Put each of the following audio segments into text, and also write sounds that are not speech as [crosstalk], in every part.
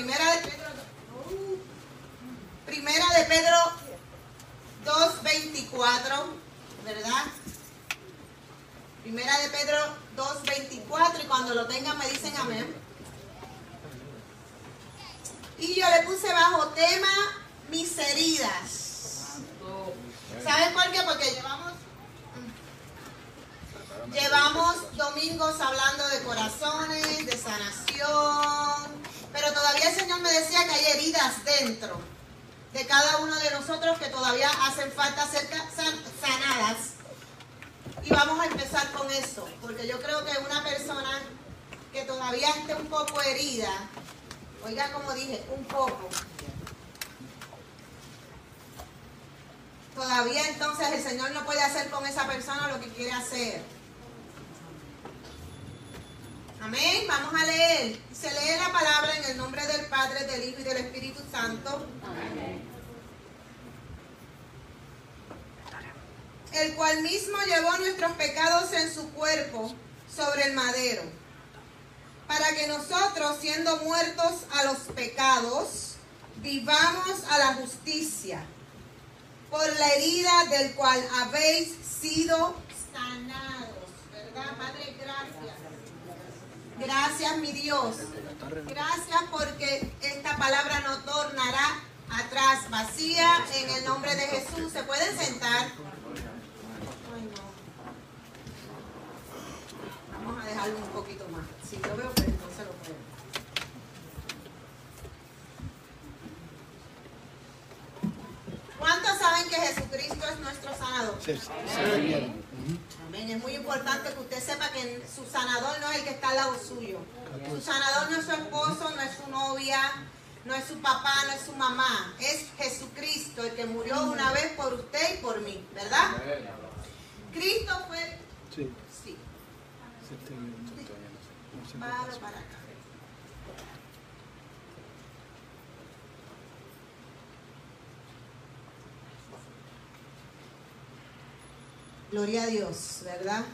primera de Pedro, primera de Pedro 2.24, ¿verdad? Primera de Pedro 2.24 y cuando lo tengan me dicen amén. Y yo le puse bajo tema mis heridas. ¿Saben por qué? Porque llevamos llevamos domingos hablando de corazones, de sanación, pero todavía el Señor me decía que hay heridas dentro de cada uno de nosotros que todavía hacen falta ser sanadas. Y vamos a empezar con eso, porque yo creo que una persona que todavía esté un poco herida, Oiga, como dije, un poco. Todavía entonces el Señor no puede hacer con esa persona lo que quiere hacer. Amén. Vamos a leer. Se lee la palabra en el nombre del Padre, del Hijo y del Espíritu Santo. Amén. El cual mismo llevó nuestros pecados en su cuerpo sobre el madero para que nosotros, siendo muertos a los pecados, vivamos a la justicia, por la herida del cual habéis sido sanados. ¿Verdad, Padre? Gracias. Gracias, mi Dios. Gracias porque esta palabra no tornará atrás vacía en el nombre de Jesús. ¿Se pueden sentar? Vamos a dejarlo un poquito más. Si yo veo que entonces lo puedo. ¿Cuántos saben que Jesucristo es nuestro sanador? Sí, Amén. Es muy importante que usted sepa que su sanador no es el que está al lado suyo. Su sanador no es su esposo, no es su novia, no es su papá, no es su mamá. Es Jesucristo el que murió una vez por usted y por mí, ¿verdad? Cristo fue... Sí. Sí. Gloria a Dios, ¿verdad?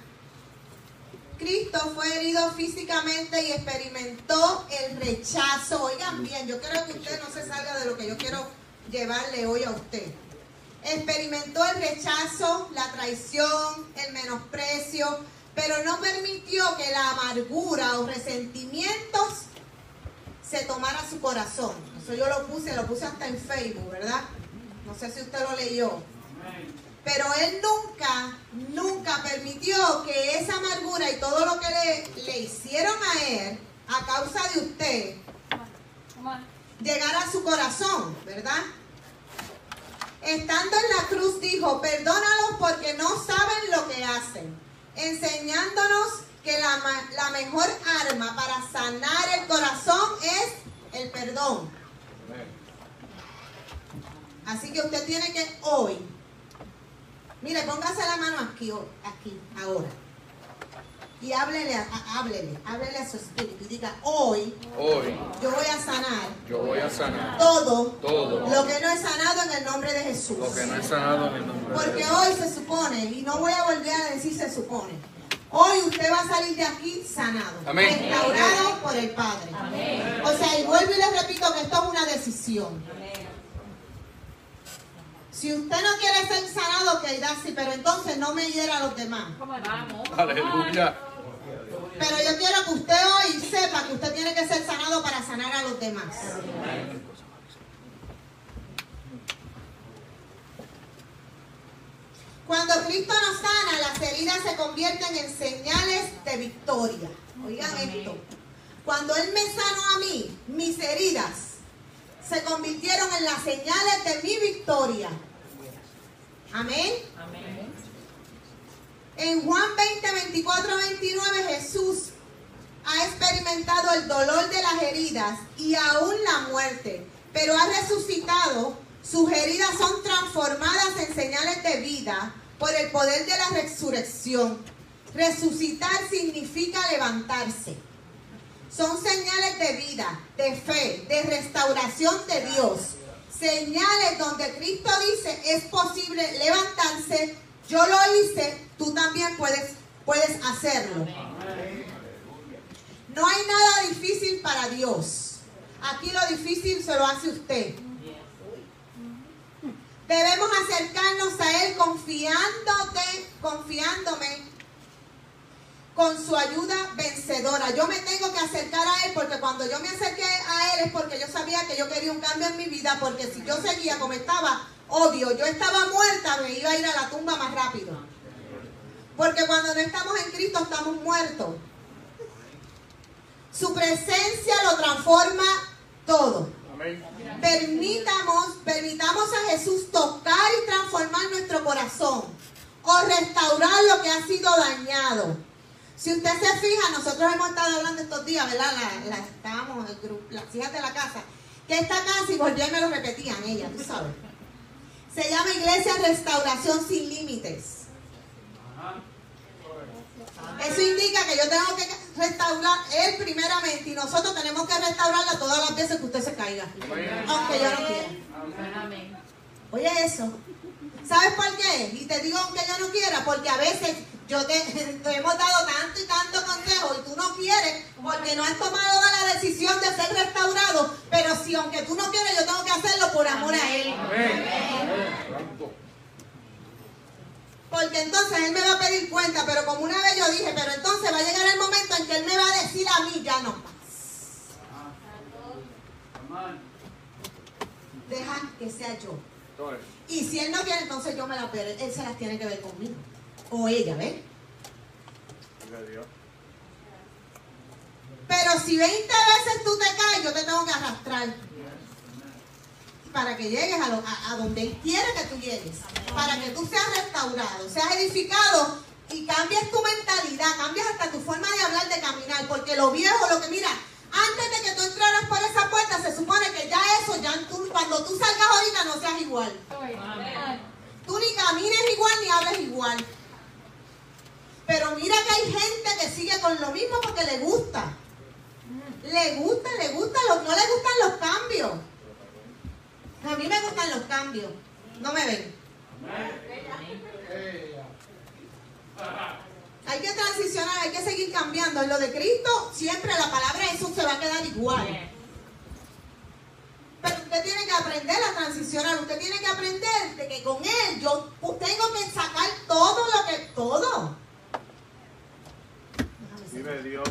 Cristo fue herido físicamente y experimentó el rechazo. Oigan bien, yo quiero que usted no se salga de lo que yo quiero llevarle hoy a usted. Experimentó el rechazo, la traición, el menosprecio, pero no permitió que la amargura o resentimientos se tomara su corazón. Eso yo lo puse, lo puse hasta en Facebook, ¿verdad? No sé si usted lo leyó. Pero él nunca, nunca permitió que esa amargura y todo lo que le, le hicieron a él, a causa de usted, llegara a su corazón, ¿verdad? Estando en la cruz dijo, perdónalos porque no saben lo que hacen enseñándonos que la, la mejor arma para sanar el corazón es el perdón. Así que usted tiene que hoy, mire, póngase la mano aquí, aquí, ahora. Y háblele, háblele, háblele a su espíritu y diga, hoy, hoy yo voy a sanar, yo voy a sanar todo, todo lo que no es sanado en el nombre de Jesús. Lo que no es sanado en el nombre Porque de Jesús. hoy se supone, y no voy a volver a decir se supone, hoy usted va a salir de aquí sanado, restaurado por el Padre. Amén. O sea, y vuelvo y le repito que esto es una decisión. Si usted no quiere ser sanado, que irá así, pero entonces no me hiera a los demás. Aleluya. Pero yo quiero que usted hoy sepa que usted tiene que ser sanado para sanar a los demás. Cuando Cristo nos sana, las heridas se convierten en señales de victoria. Oigan esto. Cuando Él me sanó a mí, mis heridas se convirtieron en las señales de mi victoria. Amén. Amén. En Juan 20, 24, 29 Jesús ha experimentado el dolor de las heridas y aún la muerte, pero ha resucitado. Sus heridas son transformadas en señales de vida por el poder de la resurrección. Resucitar significa levantarse. Son señales de vida, de fe, de restauración de Dios. Señales donde Cristo dice es posible levantarse. Yo lo hice, tú también puedes, puedes hacerlo. No hay nada difícil para Dios. Aquí lo difícil se lo hace usted. Debemos acercarnos a Él confiándote, confiándome con su ayuda vencedora. Yo me tengo que acercar a Él porque cuando yo me acerqué a Él es porque yo sabía que yo quería un cambio en mi vida, porque si yo seguía como estaba, obvio, yo estaba muerta, me iba a ir a la tumba más rápido. Porque cuando no estamos en Cristo estamos muertos. Su presencia lo transforma todo. Permitamos, permitamos a Jesús tocar y transformar nuestro corazón o restaurar lo que ha sido dañado. Si usted se fija, nosotros hemos estado hablando estos días, ¿verdad? La, estábamos, el grupo, las hijas de la casa, que esta casa, y volví me lo repetían ellas, tú sabes. Se llama Iglesia Restauración Sin Límites. Eso indica que yo tengo que restaurar él primeramente y nosotros tenemos que restaurarla todas las veces que usted se caiga. Aunque yo no quiera. Oye eso. ¿Sabes por qué? Y te digo aunque yo no quiera, porque a veces yo te, hemos dado tanto y tanto consejo y tú no quieres porque no has tomado la decisión de ser restaurado, pero si aunque tú no quieres yo tengo que hacerlo por amor a él. Porque entonces Él me va a pedir cuenta, pero como una vez yo dije, pero entonces va a llegar el momento en que Él me va a decir a mí, ya no más. Deja que sea yo. Y si Él no quiere, entonces yo me la pero Él se las tiene que ver conmigo. O ella, ¿ves? Pero si 20 veces tú te caes, yo te tengo que arrastrar para que llegues a, a, donde Él quiere que tú llegues. Para que tú seas restaurado, seas edificado y cambies tu mentalidad, cambies hasta tu forma de hablar, de caminar. Porque lo viejo, lo que mira, antes de que tú entraras por esa puerta, se supone que ya eso, ya tú, cuando tú salgas ahorita no seas igual. Tú ni camines igual ni hables igual. Pero mira que hay gente que sigue con lo mismo porque le gusta. Le gusta, le gusta, no le gustan los cambios. A mí me gustan los cambios. No me ven. Hay que transicionar, hay que seguir cambiando. En lo de Cristo, siempre la palabra eso se va a quedar igual. Pero usted tiene que aprender a transicionar. Usted tiene que aprender de que con Él yo tengo que sacar todo lo que. Todo. Vive Dios.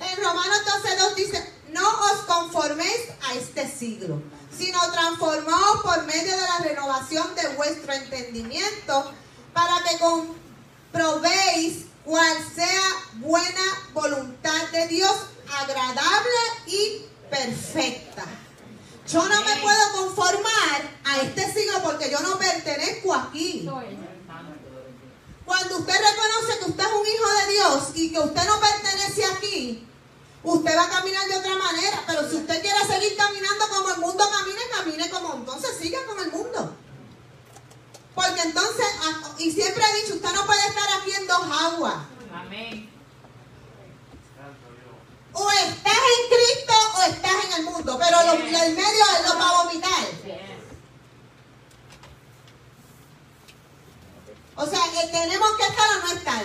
En Romanos 12.2 dice, no os conforméis a este siglo, sino transformaos por medio de la renovación de vuestro entendimiento para que comprobéis cuál sea buena voluntad de Dios, agradable y perfecta. Yo no me puedo conformar a este siglo porque yo no pertenezco aquí. Cuando usted reconoce que usted es un hijo de Dios y que usted no pertenece aquí, Usted va a caminar de otra manera, pero si usted quiere seguir caminando como el mundo camina, camine como entonces siga con el mundo. Porque entonces, ah, y siempre he dicho, usted no puede estar aquí en dos aguas. Amén. O estás en Cristo o estás en el mundo, pero el medio es lo va a vomitar. O sea, eh, tenemos que estar o no estar.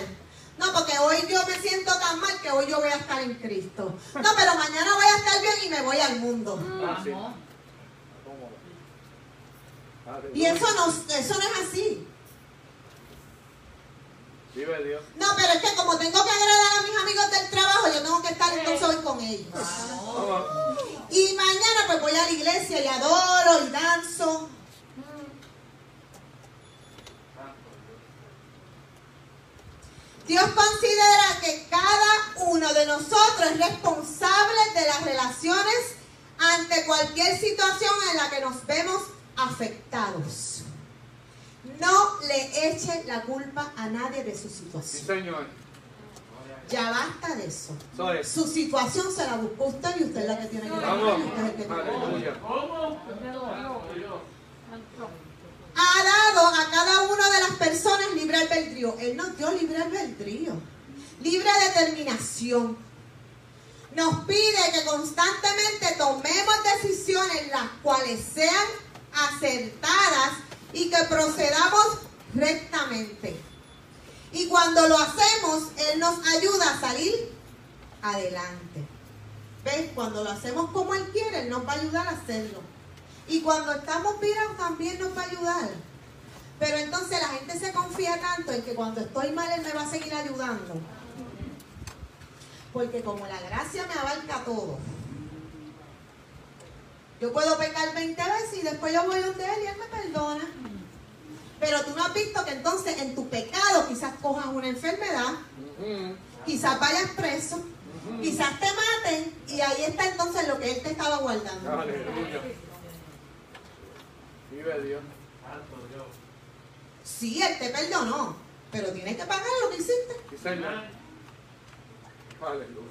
No, porque hoy yo me siento tan mal que hoy yo voy a estar en Cristo. No, pero mañana voy a estar bien y me voy al mundo. Y eso no, eso no es así. Vive Dios. No, pero es que como tengo que agradar a mis amigos del trabajo, yo tengo que estar entonces hoy con ellos. Y mañana pues voy a la iglesia y adoro y danzo. Dios considera que cada uno de nosotros es responsable de las relaciones ante cualquier situación en la que nos vemos afectados. No le eche la culpa a nadie de su situación. Sí, Señor. Ya basta de eso. Su situación se la buscó usted y usted es la que tiene que Vamos. ¿Cómo? Ha dado a cada una de las personas libre albedrío. Él nos dio libre albedrío, libre determinación. Nos pide que constantemente tomemos decisiones las cuales sean acertadas y que procedamos rectamente. Y cuando lo hacemos, Él nos ayuda a salir adelante. ¿ves? Cuando lo hacemos como Él quiere, Él nos va a ayudar a hacerlo. Y cuando estamos virados también nos va a ayudar. Pero entonces la gente se confía tanto en que cuando estoy mal Él me va a seguir ayudando. Porque como la gracia me abarca todo. Yo puedo pecar 20 veces y después yo voy donde Él y Él me perdona. Pero tú no has visto que entonces en tu pecado quizás cojas una enfermedad, quizás vayas preso, quizás te maten y ahí está entonces lo que Él te estaba guardando. Aleluya. Vive Dios. Sí, Él te perdonó, pero tienes que pagar lo que hiciste. Sí, Señor. Aleluya.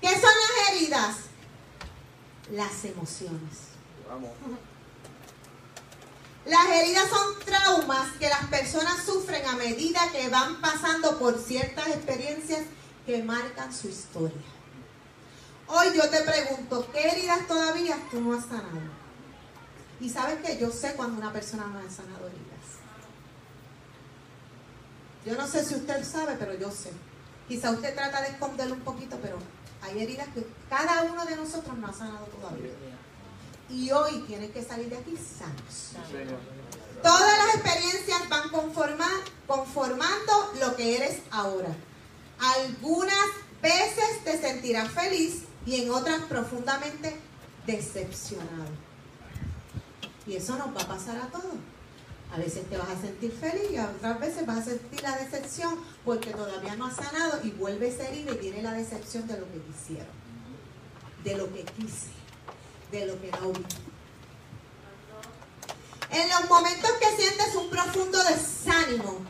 ¿Qué son las heridas? Las emociones. Vamos. [laughs] Las heridas son traumas que las personas sufren a medida que van pasando por ciertas experiencias que marcan su historia. Hoy yo te pregunto, ¿qué heridas todavía tú no has sanado? Y sabes que yo sé cuando una persona no ha sanado heridas. Yo no sé si usted sabe, pero yo sé. Quizá usted trata de esconderlo un poquito, pero hay heridas que cada uno de nosotros no ha sanado todavía. Y hoy tiene que salir de aquí sanos. Todas las experiencias van conforma- conformando lo que eres ahora. Algunas veces te sentirás feliz y en otras profundamente decepcionado. Y eso nos va a pasar a todos. A veces te vas a sentir feliz y a otras veces vas a sentir la decepción porque todavía no has sanado y vuelves herida y viene la decepción de lo que quisieron, de lo que quise, de lo que no vi. En los momentos que sientes un profundo desánimo,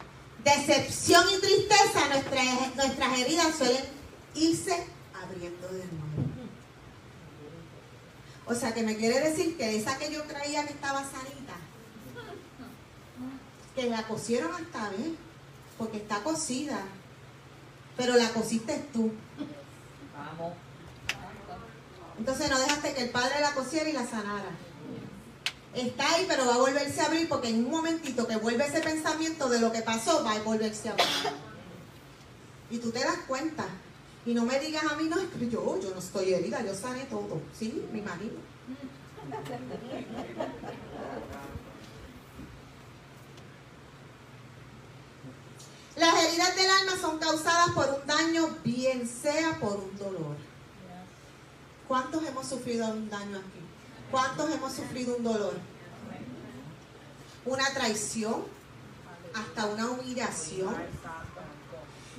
decepción y tristeza, nuestras, nuestras heridas suelen irse abriendo de nuevo. O sea, que me quiere decir que esa que yo creía que estaba sanita, que la cosieron hasta ver, porque está cosida, pero la cosiste tú. Vamos. Entonces no dejaste que el padre la cosiera y la sanara. Está ahí, pero va a volverse a abrir porque en un momentito que vuelve ese pensamiento de lo que pasó, va a volverse a abrir. Y tú te das cuenta. Y no me digas a mí, no, es que yo, yo no estoy herida, yo sané todo. Sí, me imagino. Las heridas del alma son causadas por un daño, bien sea por un dolor. ¿Cuántos hemos sufrido un daño aquí? ¿Cuántos hemos sufrido un dolor? Una traición, hasta una humillación.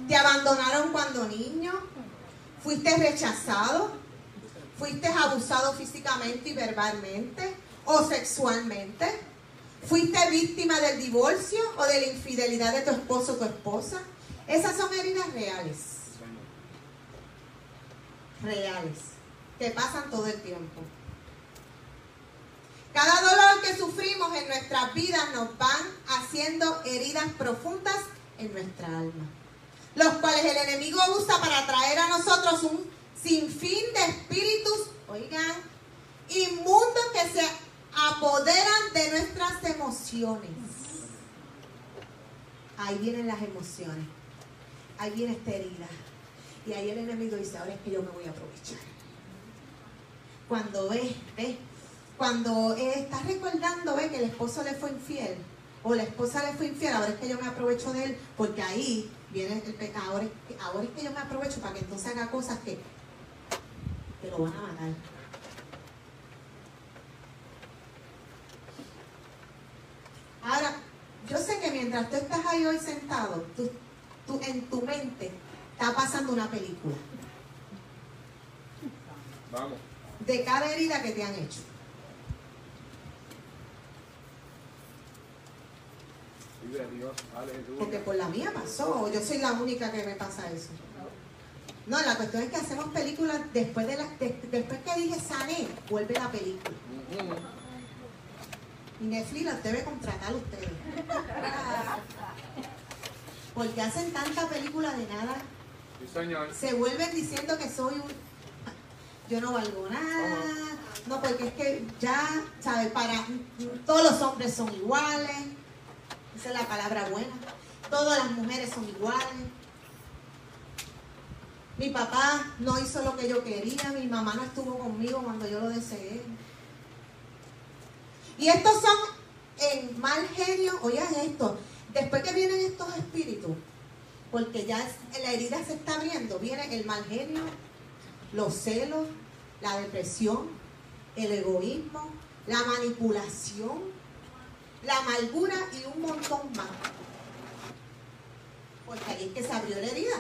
Te abandonaron cuando niño. Fuiste rechazado. Fuiste abusado físicamente y verbalmente o sexualmente. Fuiste víctima del divorcio o de la infidelidad de tu esposo o tu esposa. Esas son heridas reales. Reales. Que pasan todo el tiempo. Cada dolor que sufrimos en nuestras vidas nos van haciendo heridas profundas en nuestra alma, los cuales el enemigo usa para traer a nosotros un sinfín de espíritus, oigan, inmundos que se apoderan de nuestras emociones. Ahí vienen las emociones, ahí viene esta herida. Y ahí el enemigo dice, ahora es que yo me voy a aprovechar. Cuando ves, ves, cuando estás recordando, ves que el esposo le fue infiel o la esposa le fue infiel, ahora es que yo me aprovecho de él, porque ahí viene el pecado, ahora, es que- ahora es que yo me aprovecho para que entonces haga cosas que, que lo van a matar. Ahora, yo sé que mientras tú estás ahí hoy sentado, tú, tú- en tu mente está pasando una película Vamos. de cada herida que te han hecho. Vive Dios. Aleluya. Porque por la mía pasó, yo soy la única que me pasa eso. No, la cuestión es que hacemos películas después de la, de- después que dije sané, vuelve la película. Y Netflix las debe contratar ustedes. Porque hacen tanta película de nada, Sí, Señor. se vuelven diciendo que soy un... Yo no valgo nada. No, porque es que ya, ¿sabes? Para... Todos los hombres son iguales. Esa es la palabra buena. Todas las mujeres son iguales. Mi papá no hizo lo que yo quería, mi mamá no estuvo conmigo cuando yo lo deseé. Y estos son en mal genio, oigan esto, después que vienen estos espíritus, porque ya la herida se está abriendo, viene el mal genio, los celos, la depresión, el egoísmo, la manipulación, la amargura y un montón más. Porque ahí es que se abrió la herida.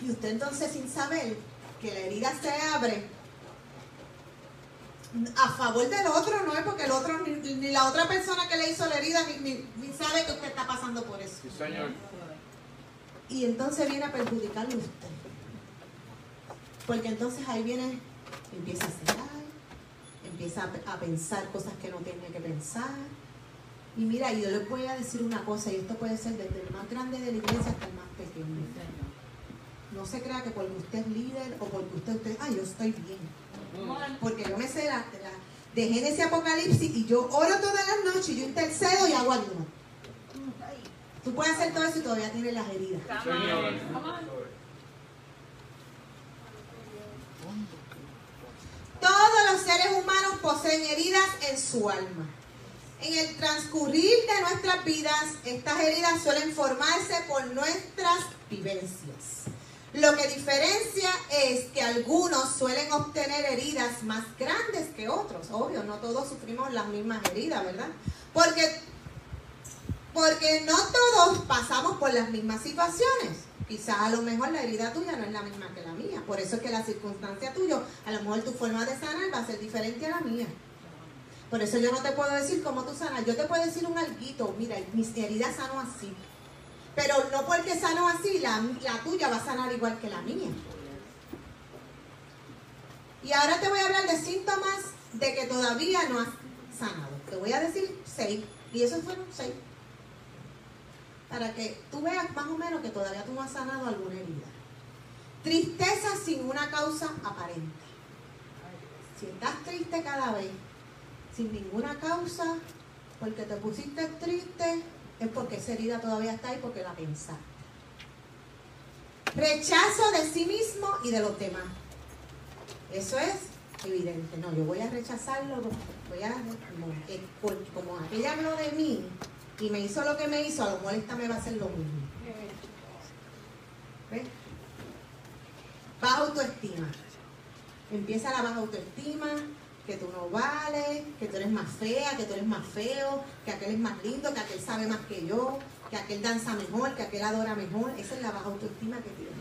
Y usted entonces sin saber que la herida se abre a favor del otro, no es porque el otro, ni, la otra persona que le hizo la herida, ni, sabe que usted está pasando por eso. Sí, señor. Y entonces viene a perjudicarle usted. Porque entonces ahí viene, empieza a cenar, empieza a, pensar cosas que no tiene que pensar. Y mira, yo le voy a decir una cosa, y esto puede ser desde el más grande de la iglesia hasta el más pequeño. No se crea que porque usted es líder o porque usted, usted, ah, yo estoy bien porque yo me sé la, de Génesis Apocalipsis y yo oro todas las noches, yo intercedo y hago ayuno. Tú puedes hacer todo eso y todavía tienes las heridas. Todos los seres humanos poseen heridas en su alma. En el transcurrir de nuestras vidas, estas heridas suelen formarse por nuestras vivencias. Lo que diferencia es que algunos suelen obtener heridas más grandes que otros. Obvio, no todos sufrimos las mismas heridas, ¿verdad? Porque, porque no todos pasamos por las mismas situaciones. Quizás a lo mejor la herida tuya no es la misma que la mía. Por eso es que la circunstancia tuya, a lo mejor tu forma de sanar va a ser diferente a la mía. Por eso yo no te puedo decir cómo tú sanas. Yo te puedo decir un alguito. Mira, mis heridas sano así. Pero no porque sano así, la, tuya va a sanar igual que la mía. Y ahora te voy a hablar de síntomas de que todavía no has sanado. Te voy a decir seis. Y esos fueron seis. Para que tú veas más o menos que todavía tú no has sanado alguna herida. Tristeza sin una causa aparente. Si estás triste cada vez, sin ninguna causa, porque te pusiste triste, es porque esa herida todavía está ahí porque la pensaste. Rechazo de sí mismo y de los demás. Eso es evidente. No, yo voy a rechazarlo, voy a, como, como aquella habló de mí y me hizo lo que me hizo, a lo mejor esta me va a hacer lo mismo. ¿Ves? Baja autoestima. Empieza la baja autoestima, que tú no vales, que tú eres más fea, que tú eres más feo, que aquel es más lindo, que aquel sabe más que yo, que aquel danza mejor, que aquel adora mejor. Esa es la baja autoestima que tienes.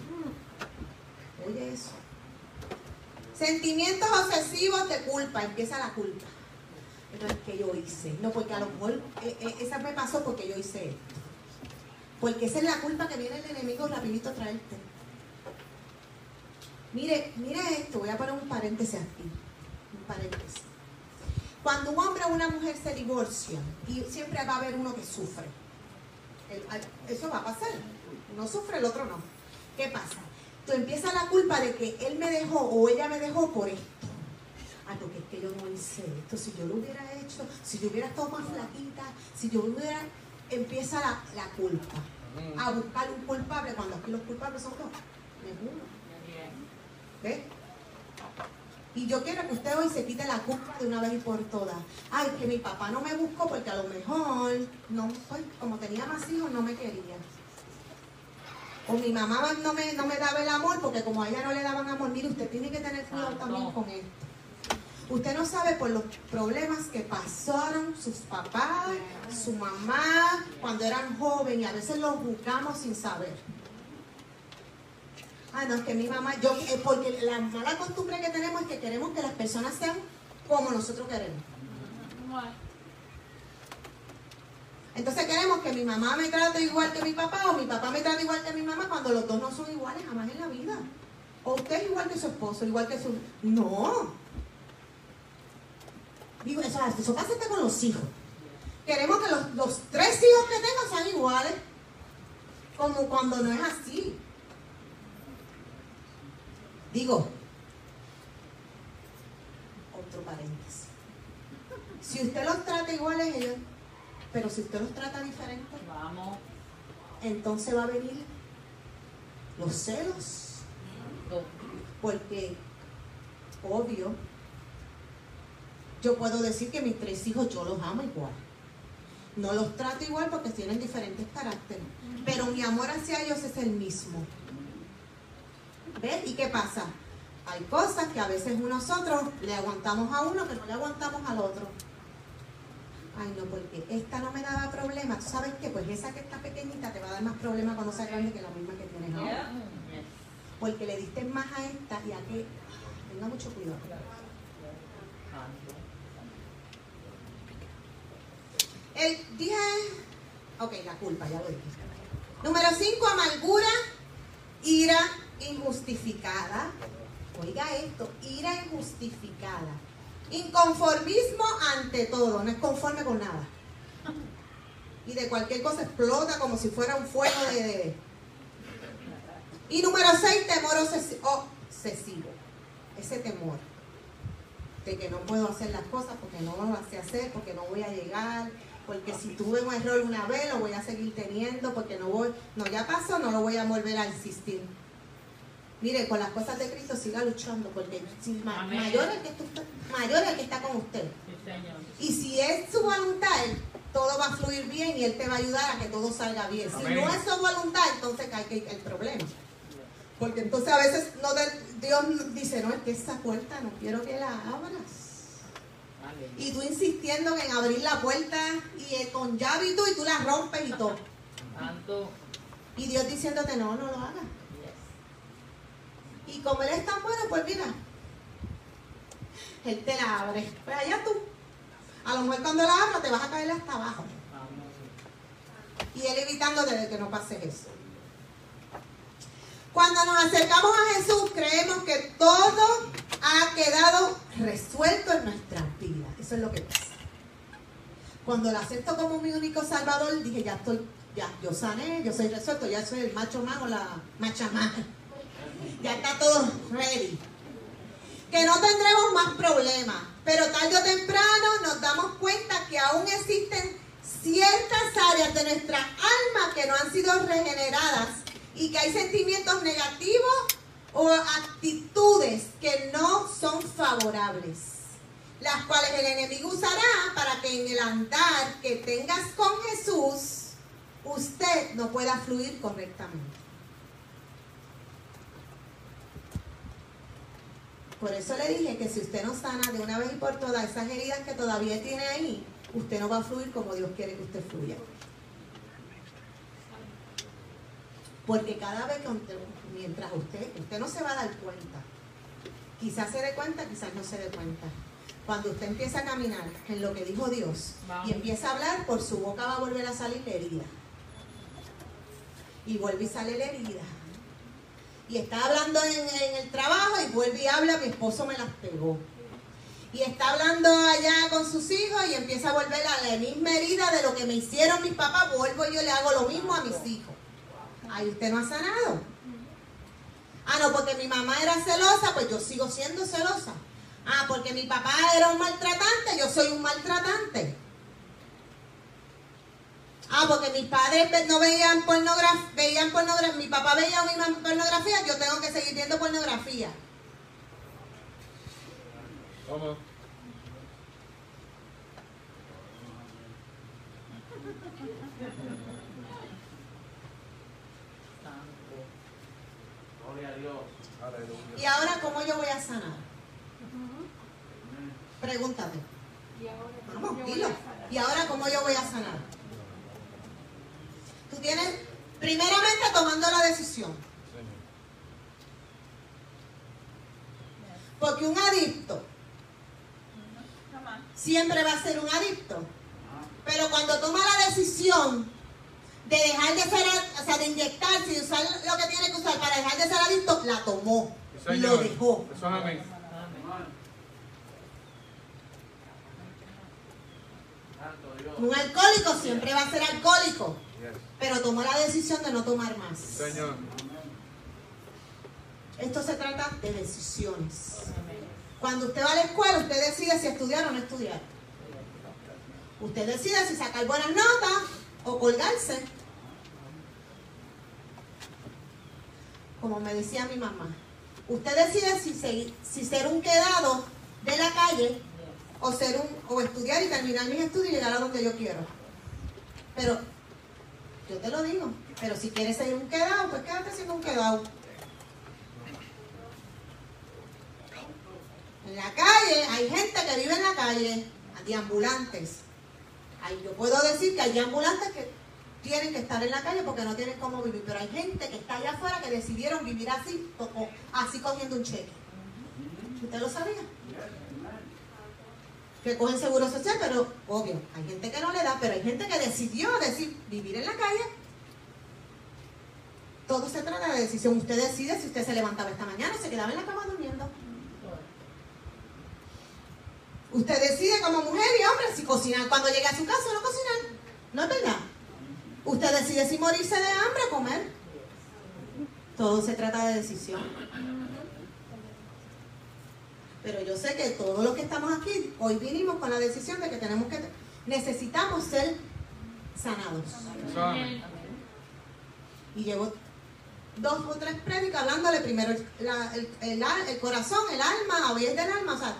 Oye eso. Sentimientos obsesivos de culpa, empieza la culpa. Entonces, ¿qué yo hice? No, porque a lo mejor eh, eh, esa me pasó porque yo hice esto. Porque esa es la culpa que viene el enemigo rapidito a traerte. Mire, mire esto, voy a poner un paréntesis aquí paréntesis. Cuando un hombre o una mujer se divorcian, y siempre va a haber uno que sufre. eso va a pasar. Uno sufre, el otro no. ¿Qué pasa? Tú empiezas la culpa de que él me dejó o ella me dejó por esto. Ah, porque es que yo no hice esto. Si yo lo hubiera hecho, si yo hubiera estado más flaquita, si yo hubiera. Empieza la, culpa. A buscar un culpable cuando aquí los culpables son dos. ¿Ves? Y yo quiero que usted hoy se quite la culpa de una vez y por todas. Ay, que mi papá no me buscó porque a lo mejor, no, pues, como tenía más hijos, no me quería. O mi mamá no me, no me daba el amor porque como a ella no le daban amor. Mire, usted tiene que tener cuidado también con esto. Usted no sabe por los problemas que pasaron sus papás, su mamá, cuando eran jóvenes. Y a veces los buscamos sin saber. Ah, no, es que mi mamá, yo, eh, porque la mala costumbre que tenemos es que queremos que las personas sean como nosotros queremos. Entonces queremos que mi mamá me trate igual que mi papá o mi papá me trate igual que mi mamá cuando los dos no son iguales jamás en la vida. O usted es igual que su esposo, igual que su... No. Digo, eso, eso pasa con los hijos. Queremos que los, los tres hijos que tengo sean iguales. Como cuando no es así. Digo, otro paréntesis. Si usted los trata iguales ellos, pero si usted los trata diferentes, vamos. entonces va a venir los celos. Porque, obvio, yo puedo decir que mis tres hijos yo los amo igual. No los trato igual porque tienen diferentes caracteres. Pero mi amor hacia ellos es el mismo. ¿Ves? ¿Y qué pasa? Hay cosas que a veces nosotros le aguantamos a uno que no le aguantamos al otro. Ay, no, porque esta no me daba problema. ¿Tú sabes qué? Pues esa que está pequeñita te va a dar más problemas cuando sea grande que la misma que tienes ahora. Porque le diste más a esta y a que tenga mucho cuidado. El, dije, ok, la culpa, ya lo dije. Número 5, amargura, ira injustificada. Oiga esto, ira injustificada. Inconformismo ante todo, no es conforme con nada. Y de cualquier cosa explota como si fuera un fuego de... Y número 6, temor obsesivo. Ese temor de que no puedo hacer las cosas porque no lo sé hacer, porque no voy a llegar, porque si tuve un error una vez lo voy a seguir teniendo, porque no voy, no ya pasó, no lo voy a volver a insistir. Mire, con las cosas de Cristo siga luchando, porque si mayor, es el que mayor el que está con usted. y si es su voluntad, todo va a fluir bien y Él te va a ayudar a que todo salga bien. Si no es su voluntad, entonces cae el problema. Porque entonces a veces no Dios dice, no, es que esa puerta no quiero que la abras. Y tú insistiendo en abrir la puerta y con llave y tú, y tú la rompes y todo. Y Dios diciéndote, no, no lo hagas. Y como Él es tan bueno, pues mira, Él te la abre. Pues allá tú. A lo mejor cuando la abra te vas a caer hasta abajo. Y Él evitándote de que no pase eso. Cuando nos acercamos a Jesús, creemos que todo ha quedado resuelto en nuestra. Eso es lo que pasa. Cuando lo acepto como mi único salvador, dije, ya estoy, ya, yo sané, yo soy resuelto, ya soy el macho más o la macha. Ya está todo ready. Que no tendremos más problemas, pero tarde o temprano nos damos cuenta que aún existen ciertas áreas de nuestra alma que no han sido regeneradas y que hay sentimientos negativos o actitudes que no son favorables, las cuales el enemigo usará para que en el andar que tengas con Jesús, usted no pueda fluir correctamente. Por eso le dije que si usted no sana de una vez y por todas esas heridas que todavía tiene ahí, usted no va a fluir como Dios quiere que usted fluya. Porque cada vez que mientras usted, usted no se va a dar cuenta. Quizás se dé cuenta, quizás no se dé cuenta. Cuando usted empieza a caminar en lo que dijo Dios y empieza a hablar, por su boca va a volver a salir la herida. Y vuelve y sale la herida. Y está hablando en, el trabajo y vuelve y habla, mi esposo me las pegó. Y está hablando allá con sus hijos y empieza a volver a la misma herida de lo que me hicieron mis papás, vuelvo y yo le hago lo mismo a mis hijos. Ahí usted no ha sanado. Ah, no, porque mi mamá era celosa, pues yo sigo siendo celosa. Ah, porque mi papá era un maltratante, yo soy un maltratante. Ah, porque mis padres no veían pornografía, veían pornografía, mi papá veía pornografía, yo tengo que seguir viendo pornografía. ¿Cómo? ¿Y ahora cómo yo voy a sanar? Pregúntate. Vamos, dilo. ¿Y ahora cómo yo voy a sanar? Tú tienes, primeramente tomando la decisión. Porque un adicto siempre va a ser un adicto. Pero cuando toma la decisión de dejar de ser, o sea, de inyectarse y usar lo que tiene que usar para dejar de ser adicto, la tomó. y lo dejó. Un alcohólico siempre va a ser alcohólico, pero tomó la decisión de no tomar más. Señor. Esto se trata de decisiones. Cuando usted va a la escuela, usted decide si estudiar o no estudiar. Usted decide si sacar buenas notas o colgarse. como me decía mi mamá, usted decide si, se- si ser un quedado de la calle o ser un o estudiar y terminar mis estudios y llegar a donde yo quiero. Pero yo te lo digo, pero si quieres ser un quedado, pues quédate siendo un quedado. En la calle hay gente que vive en la calle, de ambulantes. Ay, yo puedo decir que hay ambulantes que tienen que estar en la calle porque no tienen cómo vivir, pero hay gente que está allá afuera que decidieron vivir así, así cogiendo un cheque. ¿Usted lo sabía? Que cogen seguro social, pero obvio, hay gente que no le da, pero hay gente que decidió decir vivir en la calle. Todo se trata de decisión. Usted decide si usted se levantaba esta mañana o se quedaba en la cama durmiendo. Usted decide como mujer y hombre si cocinar cuando llegue a su casa o no cocinar. ¿No es verdad? Usted decide si morirse de hambre o comer. Todo se trata de decisión. Pero yo sé que todos los que estamos aquí, hoy vinimos con la decisión de que tenemos que, necesitamos ser sanados. Amén. Y llevo dos o tres prédicas hablándole primero el, la- el- el al- el corazón, el alma, a oír del alma. O sea,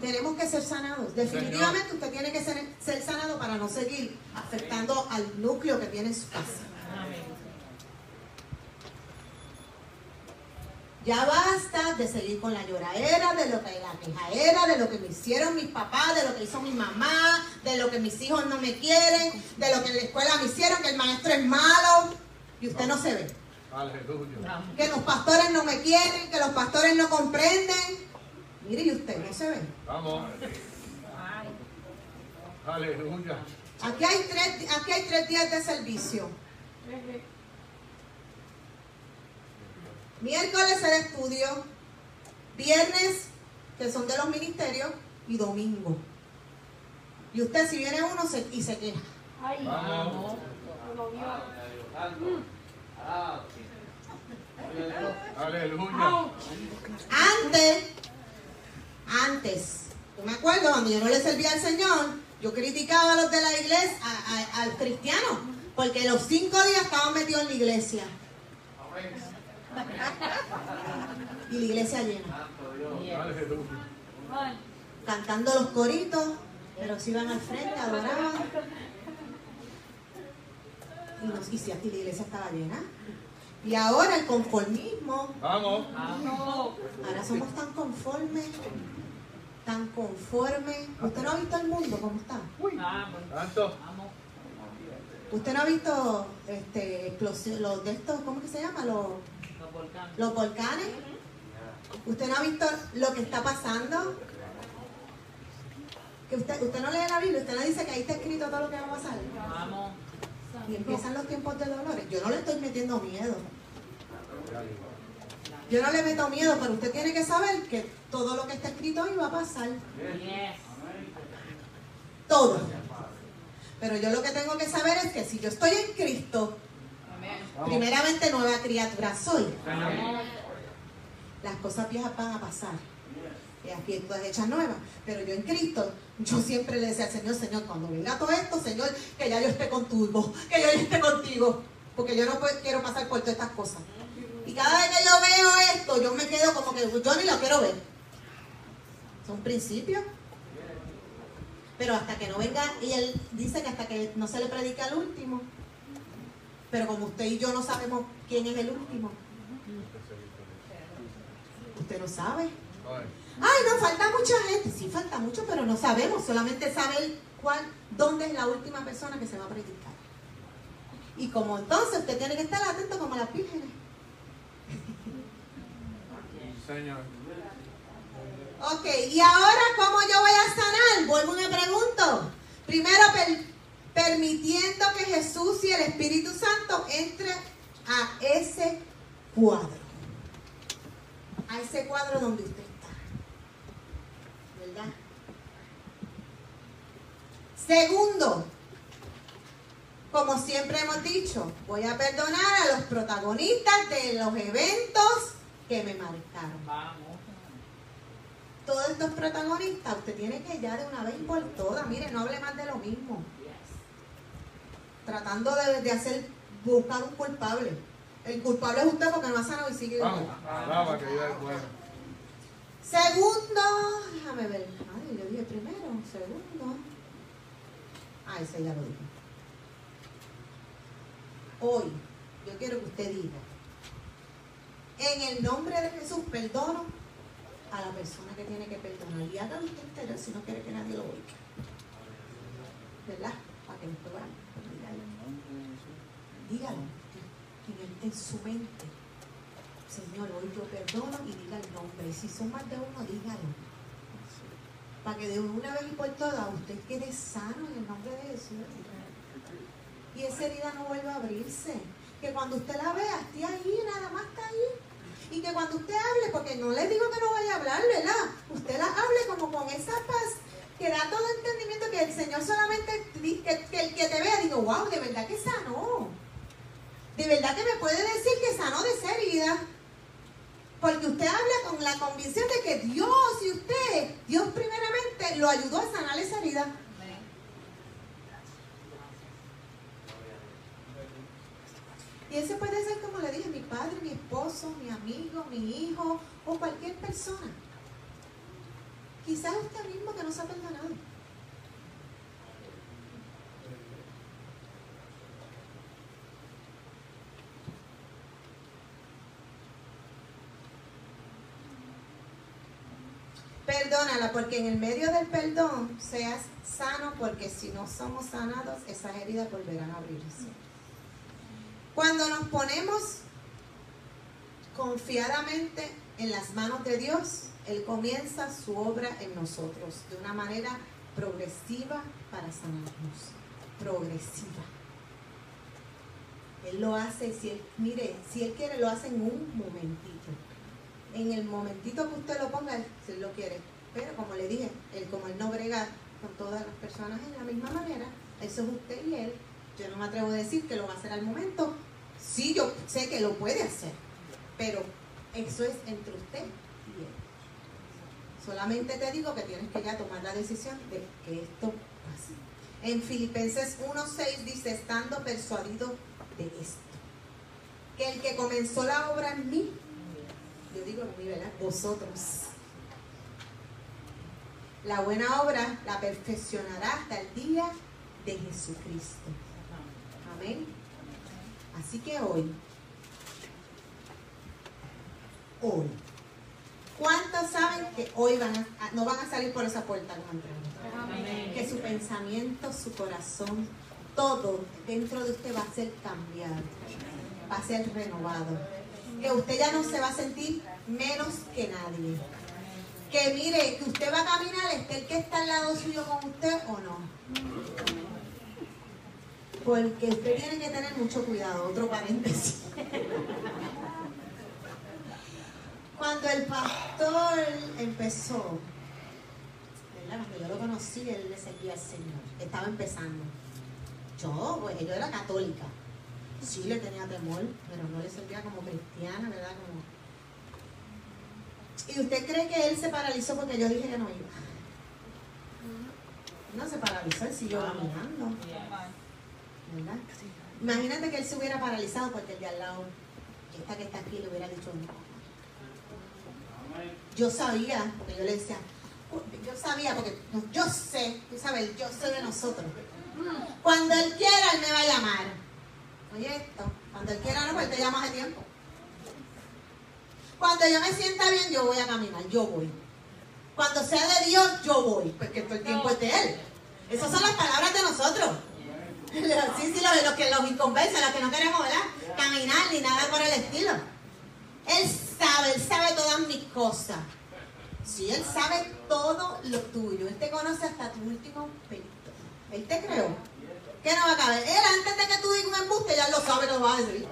tenemos que ser sanados. Definitivamente usted tiene que ser, ser sanado para no seguir afectando al núcleo que tiene en su casa. Ya basta de seguir con la lloradera, de lo que la quejaera, de lo que me hicieron mis papás, de lo que hizo mi mamá, de lo que mis hijos no me quieren, de lo que en la escuela me hicieron, que el maestro es malo y usted no se ve. Aleluya. Que los pastores no me quieren, que los pastores no comprenden. Mire, y usted no se ve. Vamos. Aleluya. Aquí hay tres, aquí hay tres días de servicio. Miércoles el estudio, viernes, que son de los ministerios, y domingo. Y usted si viene uno se- y se queja. Vamos. Aleluya. Antes, antes, yo me acuerdo cuando yo no le servía al Señor, yo criticaba a los de la iglesia, a- a- al cristiano, porque los cinco días estaban metidos en la iglesia. Y la iglesia llena, cantando los coritos, pero si iban al frente, adoraban. Y, nos, y si aquí la iglesia estaba llena. Y ahora el conformismo, Vamos. Ahora somos tan conformes, tan conformes. ¿Usted no ha visto el mundo cómo está? Tanto. ¿Usted no ha visto este, los de estos, ¿cómo que se llama? Los, los volcanes. ¿Usted no ha visto lo que está pasando? Que usted, usted no lee la Biblia, usted no dice que ahí está escrito todo lo que va a pasar. Y empiezan los tiempos de dolores. Yo no le estoy metiendo miedo. Yo no le meto miedo, pero usted tiene que saber que todo lo que está escrito ahí va a pasar. Todo. Pero yo lo que tengo que saber es que si yo estoy en Cristo, Vamos. primeramente nueva criatura soy. Las cosas viejas van a pasar. Y aquí todas hechas nuevas. Pero yo en Cristo, yo siempre le decía al Señor, Señor, cuando venga todo esto, Señor, que ya yo esté contigo, que yo esté contigo. Porque yo no puedo- quiero pasar por todas estas cosas. Y cada vez que yo veo esto, yo me quedo como que yo ni lo quiero ver. Son principios. Pero hasta que no venga, y él dice que hasta que no se le predica al último. Pero como usted y yo no sabemos quién es el último, usted no sabe. Ay. No, falta mucha gente. Sí, falta mucho, pero no sabemos. Solamente saber cuál, dónde es la última persona que se va a predicar. Y como entonces usted tiene que estar atento como las vírgenes. Señor. Ok, y ahora, ¿cómo yo voy a sanar? Vuelvo y me pregunto. Primero, per- permitiendo que Jesús y el Espíritu Santo entre a ese cuadro. A ese cuadro donde usted está. ¿Verdad? Segundo, como siempre hemos dicho, voy a perdonar a los protagonistas de los eventos que me marcaron todos estos protagonistas, usted tiene que ya de una vez por todas, mire, no hable más de lo mismo. Tratando de, de hacer, buscar un culpable. El culpable es usted porque no ha sanado y sigue Vamos. igual. Alaba que Dios es bueno. Segundo, déjame ver. Ay, yo dije primero, segundo. Ah, ese ya lo dije. Hoy, yo quiero que usted diga, en el nombre de Jesús, perdono a la persona que tiene que perdonar. Y hágalo usted entero si no quiere que nadie lo oiga. ¿Verdad? Para que después vaya. Dígalo. En, el- en su mente. Señor, hoy yo perdono y diga el nombre. Y si son más de uno, dígalo. Para que de una vez y por todas usted quede sano en el nombre de Jesús. Y esa herida no vuelva a abrirse. Que cuando usted la vea, esté ahí, nada más está ahí. Y que cuando usted hable, porque no le digo que no vaya a hablar, ¿verdad? Usted la hable como con esa paz que da todo entendimiento que el Señor solamente, que, el que te vea, digo, wow, de verdad que sanó. De verdad que me puede decir que sanó de esa herida. Porque usted habla con la convicción de que Dios y usted, Dios primeramente lo ayudó a sanar esa herida. Y ese puede ser, como le dije, mi padre, mi esposo, mi amigo, mi hijo o cualquier persona. Quizás usted mismo que no se ha perdonado. Perdónala porque en el medio del perdón seas sano porque si no somos sanados esas heridas volverán a abrirse. Cuando nos ponemos confiadamente en las manos de Dios, Él comienza su obra en nosotros de una manera progresiva para sanarnos. Progresiva. Él lo hace, si él, mire, si Él quiere, lo hace en un momentito. En el momentito que usted lo ponga, si lo quiere. Pero como le dije, Él como Él no brega con todas las personas en la misma manera, eso es usted y Él. Yo no me atrevo a decir que lo va a hacer al momento. Sí, yo sé que lo puede hacer, pero eso es entre usted y Él. Solamente te digo que tienes que ya tomar la decisión de que esto pase. En Filipenses 1.6 dice, estando persuadido de esto, que el que comenzó la obra en mí, yo digo en mí, ¿verdad? Vosotros. La buena obra la perfeccionará hasta el día de Jesucristo. Amén. Así que hoy, hoy, ¿cuántos saben que hoy van a- no van a salir por esa puerta como entraron? Que su pensamiento, su corazón, todo dentro de usted va a ser cambiado, va a ser renovado. Que usted ya no se va a sentir menos que nadie. Que mire, que usted va a caminar, esté el que está al lado suyo con usted o no. Porque usted tiene que tener mucho cuidado, otro paréntesis. [laughs] Cuando el pastor empezó, ¿verdad? Cuando yo lo conocí, él le servía al Señor. Estaba empezando. Yo, pues, yo era católica. Sí le tenía temor, pero no le servía como cristiana, ¿verdad? Como... ¿Y usted cree que él se paralizó porque yo dije que no iba? No se paralizó, él siguió caminando. ¿verdad? Imagínate que él se hubiera paralizado porque el de al lado, esta que está aquí, le hubiera dicho no. Yo sabía, porque yo le decía, yo sabía, porque yo sé, tú sabes, yo sé de nosotros. Cuando él quiera, él me va a llamar. Oye esto, cuando él quiera, no, pues él te llama hace tiempo. Cuando yo me sienta bien, yo voy a caminar, yo voy. Cuando sea de Dios, yo voy, porque todo el tiempo es de Él. Esas son las palabras de nosotros. [laughs] Sí, sí, los, los que los inconversos, los que no queremos, ¿verdad? Caminar ni nada por el estilo. Él sabe, Él sabe todas mis cosas. Sí, Él sabe todo lo tuyo. Él te conoce hasta tu último pelito. Él te creó. ¿Qué no va a caber? Él antes de que tú digas un embuste, ya lo sabe, lo va a decir.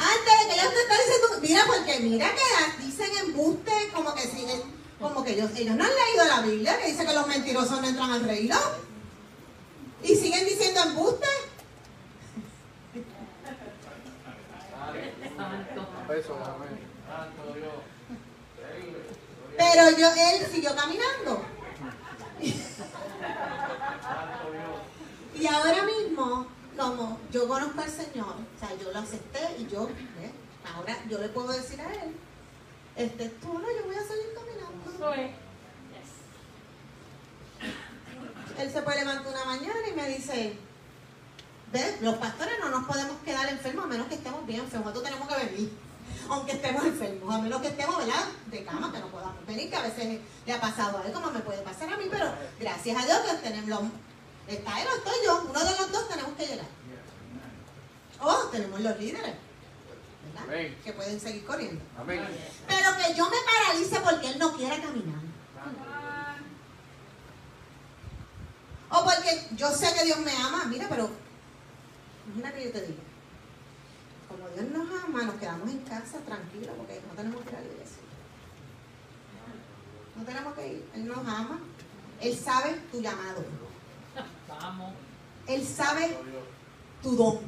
Antes de que ellos te estén diciendo, mira, porque mira que dicen embuste como que siguen, como que ellos, ellos no han leído la Biblia, que dice que los mentirosos no entran al reino. Y siguen diciendo embuste. Pero yo, él siguió caminando. [laughs] Y ahora mismo, como yo conozco al Señor, o sea, yo lo acepté y yo, ¿ves? ahora yo le puedo decir a Él, este, tú no, yo voy a salir caminando. Él se puede levantar una mañana y me dice, ¿ves? Los pastores no nos podemos quedar enfermos a menos que estemos bien enfermos, nosotros tenemos que venir, aunque estemos enfermos, a menos que estemos, ¿verdad? De cama, que no podamos venir, que a veces le ha pasado a él como me puede pasar a mí, pero gracias a Dios que tenemos, está él o estoy yo, uno de los dos tenemos que llegar. O tenemos los líderes, ¿verdad? Que pueden seguir corriendo. Amén. Pero que yo me paralice porque él no quiera caminar. O porque yo sé que Dios me ama, mira, pero imagínate que yo te digo, como Dios nos ama, nos quedamos en casa tranquilos porque no tenemos que ir a la iglesia. No tenemos que ir, Él nos ama, Él sabe tu llamado. Él sabe tu don.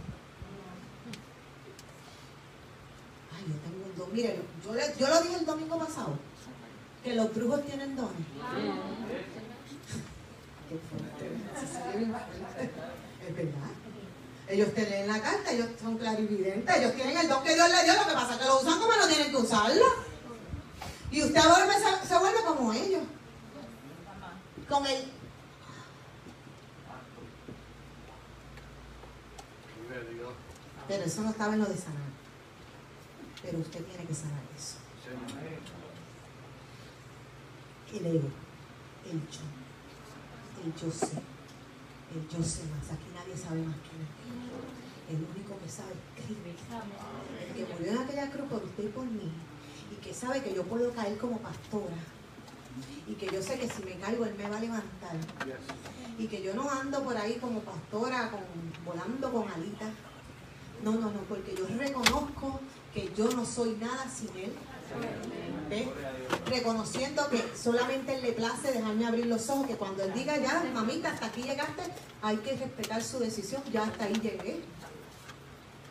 Ay, yo tengo un don. Mire, yo, lo dije el domingo pasado, que los brujos tienen dones. Fuerte. Es verdad. Ellos te leen la carta, ellos son clarividentes, ellos tienen el don que Dios les dio, lo que pasa es que lo usan como no tienen que usarlo. Y usted vuelve, se, se vuelve como ellos. Con el Vive Dios. Pero eso no estaba en lo de sanar. Pero usted tiene que sanar eso. El ego, el yo, el yo sé, el yo sé más. Aquí nadie sabe más que yo. El único que sabe es Cristo. El que murió en aquella cruz por usted y por mí. Y que sabe que yo puedo caer como pastora. Y que yo sé que si me caigo, Él me va a levantar. Y que yo no ando por ahí como pastora, volando con alitas. No, no, no, porque yo reconozco que yo no soy nada sin Él. Reconociendo que solamente Él le place dejarme abrir los ojos, que cuando Él diga ya, mamita, hasta aquí llegaste, hay que respetar su decisión, ya hasta ahí llegué.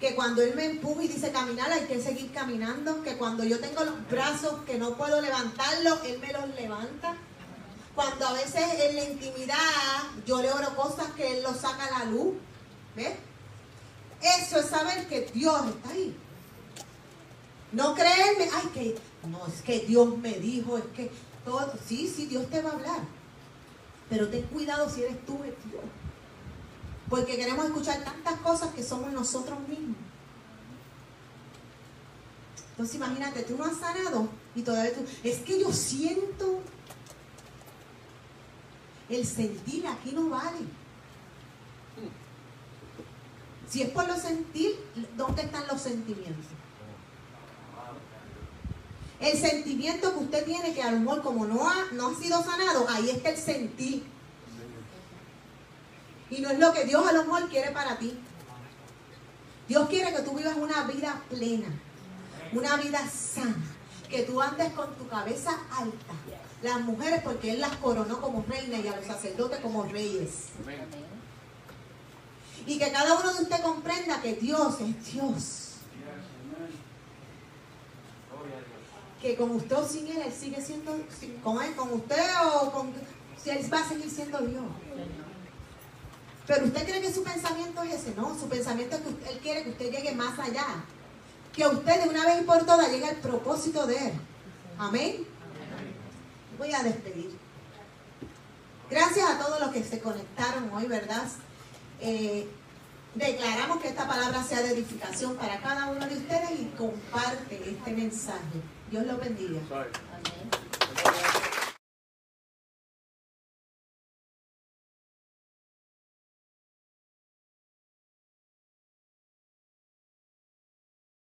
Que cuando Él me empuja y dice caminar, hay que seguir caminando. Que cuando yo tengo los brazos que no puedo levantarlos, Él me los levanta. Cuando a veces en la intimidad yo le oro cosas que Él los saca a la luz. ¿Ves? Eso es saber que Dios está ahí. No creerme, ay, que no, es que Dios me dijo, es que todo. Sí, sí, Dios te va a hablar. Pero ten cuidado si eres tú el Dios. Porque queremos escuchar tantas cosas que somos nosotros mismos. Entonces imagínate, tú no has sanado y todavía tú, es que yo siento, el sentir aquí no vale. Si es por lo sentir, ¿dónde están los sentimientos? El sentimiento que usted tiene, que a lo como no no ha sido sanado, ahí está el sentir. Y no es lo que Dios a lo mejor quiere para ti. Dios quiere que tú vivas una vida plena, una vida sana, que tú andes con tu cabeza alta. Las mujeres, porque Él las coronó como reinas y a los sacerdotes como reyes. Y que cada uno de ustedes comprenda que Dios es Dios. Que con usted o sin Él, Él sigue siendo, si- con Él, con usted o con... Si Él va a seguir siendo Dios. Pero usted cree que su pensamiento es ese, no, su pensamiento es que usted- Él quiere que usted llegue más allá. Que usted de una vez y por todas llegue al propósito de Él. Amén. Voy a despedir. Gracias a todos los que se conectaron hoy, ¿verdad? Eh, declaramos que esta palabra sea de edificación para cada uno de ustedes y comparte este mensaje. Dios los bendiga. Amén.